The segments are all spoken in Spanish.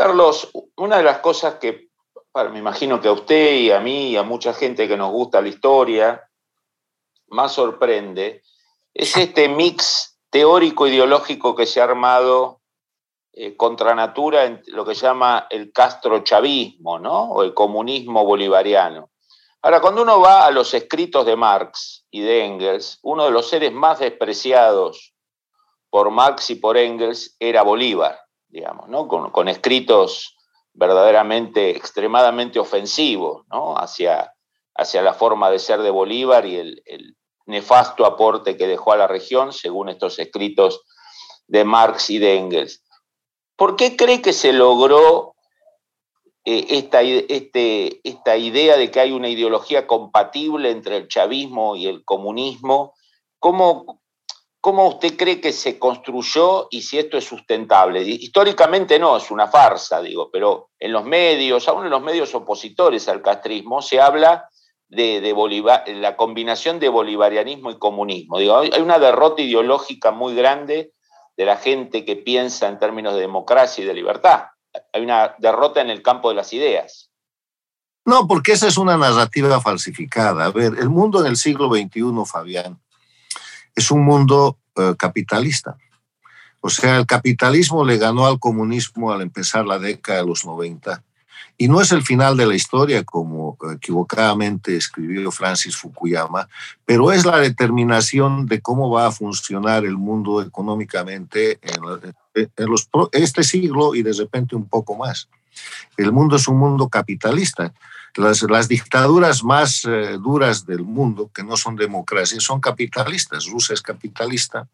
Carlos, una de las cosas que me imagino que a usted y a mí y a mucha gente que nos gusta la historia más sorprende es este mix teórico ideológico que se ha armado eh, contra natura en lo que se llama el castrochavismo, ¿no? O el comunismo bolivariano. Ahora, cuando uno va a los escritos de Marx y de Engels, uno de los seres más despreciados por Marx y por Engels era Bolívar digamos, ¿no? con, escritos verdaderamente extremadamente ofensivos ¿no? hacia, hacia la forma de ser de Bolívar y el, nefasto aporte que dejó a la región, según estos escritos de Marx y de Engels. ¿Por qué cree que se logró eh, esta, este, esta idea de que hay una ideología compatible entre el chavismo y el comunismo? ¿Cómo, ¿Cómo usted cree que se construyó y si esto es sustentable? Históricamente no, es una farsa, digo, pero en los medios, aún en los medios opositores al castrismo, se habla de, la combinación de bolivarianismo y comunismo. Digo, hay una derrota ideológica muy grande de la gente que piensa en términos de democracia y de libertad. Hay una derrota en el campo de las ideas. No, porque esa es una narrativa falsificada. A ver, el mundo en el siglo XXI, Fabián, es un mundo eh, capitalista. O sea, el capitalismo le ganó al comunismo al empezar la década de los 90. Y no es el final de la historia, como equivocadamente escribió Francis Fukuyama, pero es la determinación de cómo va a funcionar el mundo económicamente en, este siglo y de repente un poco más. El mundo es un mundo capitalista. Las, dictaduras más eh, duras del mundo, que no son democracias, son capitalistas. Rusia es capitalista,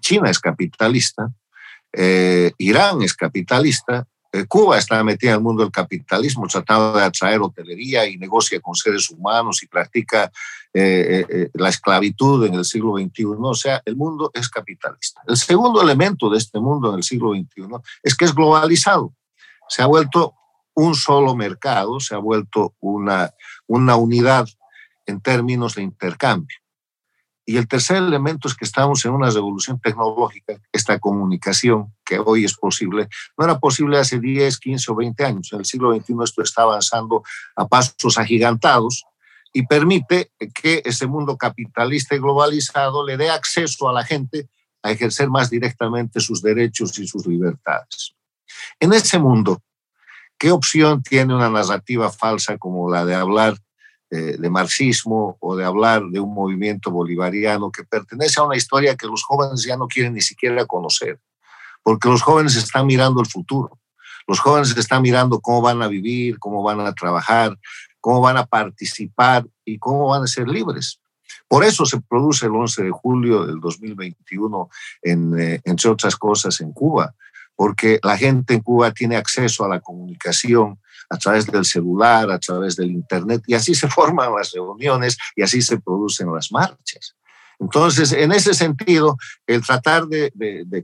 China es capitalista, eh, Irán es capitalista, eh, Cuba está metida en el mundo del capitalismo, tratando de atraer hotelería y negocia con seres humanos y practica la esclavitud en el siglo XXI. O sea, el mundo es capitalista. El segundo elemento de este mundo en el siglo XXI es que es globalizado. Se ha vuelto un solo mercado, se ha vuelto una, una unidad en términos de intercambio. Y el tercer elemento es que estamos en una revolución tecnológica, esta comunicación que hoy es posible, no era posible hace 10, 15 o 20 años. En el siglo XXI esto está avanzando a pasos agigantados y permite que ese mundo capitalista y globalizado le dé acceso a la gente a ejercer más directamente sus derechos y sus libertades. En ese mundo, ¿Qué opción tiene una narrativa falsa como la de hablar eh, de marxismo o de hablar de un movimiento bolivariano que pertenece a una historia que los jóvenes ya no quieren ni siquiera conocer? Porque los jóvenes están mirando el futuro. Los jóvenes están mirando cómo van a vivir, cómo van a trabajar, cómo van a participar y cómo van a ser libres. Por eso se produce el 11 de julio del 2021, en, eh, entre otras cosas, en Cuba, porque la gente en Cuba tiene acceso a la comunicación a través del celular, a través del Internet, y así se forman las reuniones y así se producen las marchas. Entonces, en ese sentido, el tratar de,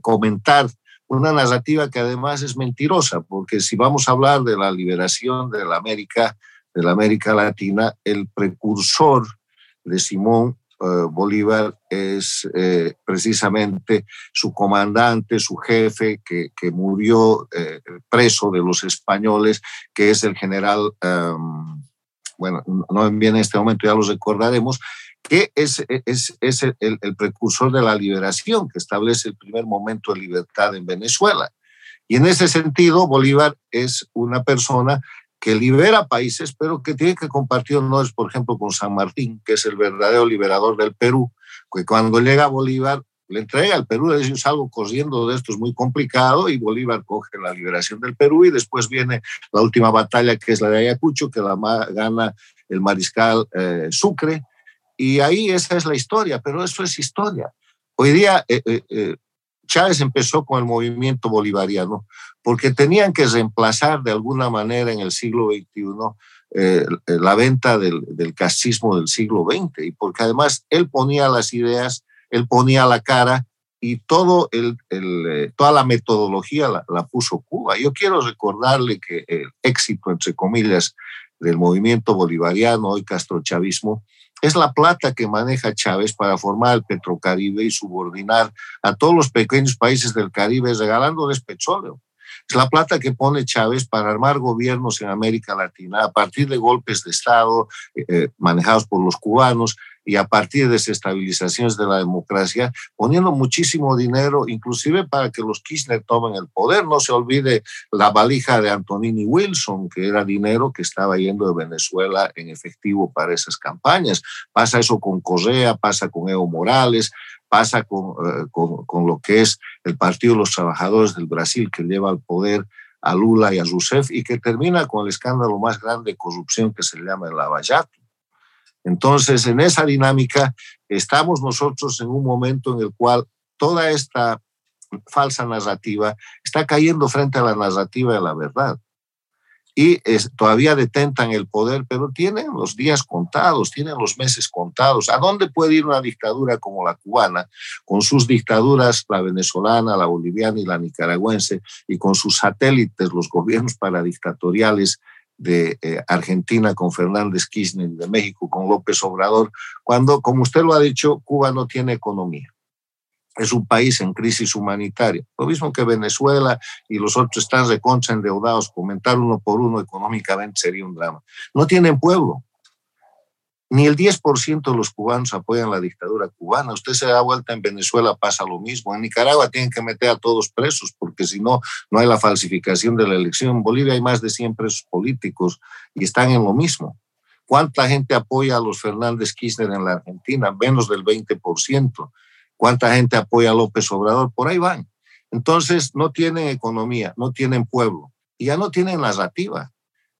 comentar una narrativa que además es mentirosa, porque si vamos a hablar de la liberación de la América, de la América Latina, el precursor de Simón Bolívar es eh, precisamente su comandante, su jefe, que, murió eh, preso de los españoles, que es el general, em, bueno, no bien en este momento, ya lo recordaremos, que es, es, es el, precursor de la liberación, que establece el primer momento de libertad en Venezuela. Y en ese sentido, Bolívar es una persona que libera países, pero que tiene que compartir honores, por ejemplo, con San Martín, que es el verdadero liberador del Perú, que cuando llega a Bolívar le entrega al Perú, le dice, algo corriendo de esto es muy complicado, y Bolívar coge la liberación del Perú, y después viene la última batalla, que es la de Ayacucho, que la gana el mariscal eh, Sucre, y ahí esa es la historia, pero eso es historia. Hoy día, eh, eh, Chávez empezó con el movimiento bolivariano porque tenían que reemplazar de alguna manera en el siglo XXI eh, la venta del, del casismo del siglo XX y porque además él ponía las ideas, él ponía la cara y todo el, eh, toda la metodología la, la, puso Cuba. Yo quiero recordarle que el éxito, entre comillas, del movimiento bolivariano, hoy castrochavismo, es la plata que maneja Chávez para formar el Petrocaribe y subordinar a todos los pequeños países del Caribe regalándoles petróleo. Es la plata que pone Chávez para armar gobiernos en América Latina a partir de golpes de Estado eh, eh manejados por los cubanos y a partir de desestabilizaciones de la democracia, poniendo muchísimo dinero, inclusive para que los Kirchner tomen el poder. No se olvide la valija de Antonini Wilson, que era dinero que estaba yendo de Venezuela en efectivo para esas campañas. Pasa eso con Correa, pasa con Evo Morales, pasa con, eh, con, con, lo que es el Partido de los Trabajadores del Brasil, que lleva al poder a Lula y a Rousseff, y que termina con el escándalo más grande de corrupción que se llama el Lavallato. Entonces, en esa dinámica estamos nosotros en un momento en el cual toda esta falsa narrativa está cayendo frente a la narrativa de la verdad. Y todavía detentan el poder, pero tienen los días contados, tienen los meses contados. ¿A dónde puede ir una dictadura como la cubana, con sus dictaduras, la venezolana, la boliviana y la nicaragüense, y con sus satélites, los gobiernos paradictatoriales de eh, Argentina con Fernández Kirchner, de México con López Obrador, cuando, como usted lo ha dicho, Cuba no tiene economía. Es un país en crisis humanitaria. Lo mismo que Venezuela y los otros están recontra endeudados. Comentar uno por uno económicamente sería un drama. No tienen pueblo. Ni el 10% de los cubanos apoyan la dictadura cubana. Usted se da vuelta en Venezuela, pasa lo mismo. En Nicaragua tienen que meter a todos presos, porque si no, no hay la falsificación de la elección. En Bolivia hay más de 100 presos políticos y están en lo mismo. ¿Cuánta gente apoya a los Fernández Kirchner en la Argentina? Menos del 20%. ¿Cuánta gente apoya a López Obrador? Por ahí van. Entonces, no tienen economía, no tienen pueblo y ya no tienen narrativa.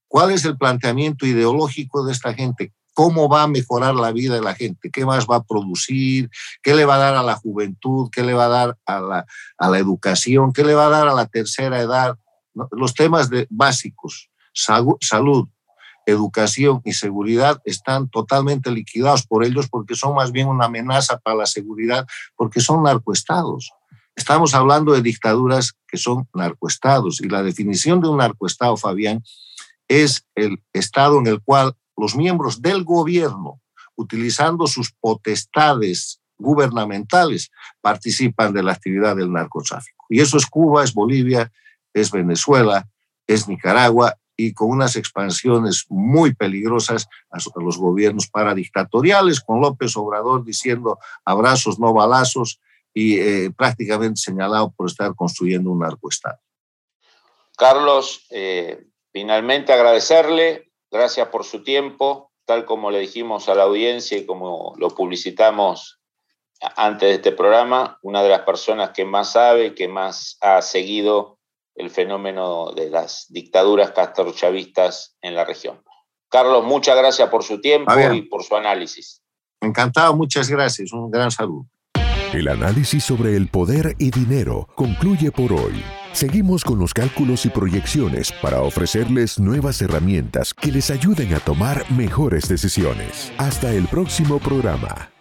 ¿Cuál es el planteamiento ideológico de esta gente? cómo va a mejorar la vida de la gente, qué más va a producir, qué le va a dar a la juventud, qué le va a dar a la, a la educación, qué le va a dar a la tercera edad. Los temas de, básicos, salud, educación y seguridad están totalmente liquidados por ellos porque son más bien una amenaza para la seguridad, porque son narcoestados. Estamos hablando de dictaduras que son narcoestados y la definición de un narcoestado, Fabián, es el estado en el cual los miembros del gobierno, utilizando sus potestades gubernamentales, participan de la actividad del narcotráfico. Y eso es Cuba, es Bolivia, es Venezuela, es Nicaragua y con unas expansiones muy peligrosas a los gobiernos paradictatoriales, con López Obrador diciendo abrazos, no balazos, y eh, prácticamente señalado por estar construyendo un narcoestado. Carlos, eh, finalmente agradecerle Gracias por su tiempo, tal como le dijimos a la audiencia y como lo publicitamos antes de este programa, una de las personas que más sabe, que más ha seguido el fenómeno de las dictaduras castrochavistas en la región. Carlos, muchas gracias por su tiempo y por su análisis. Encantado, muchas gracias. Un gran saludo. El análisis sobre el poder y dinero concluye por hoy. Seguimos con los cálculos y proyecciones para ofrecerles nuevas herramientas que les ayuden a tomar mejores decisiones. Hasta el próximo programa.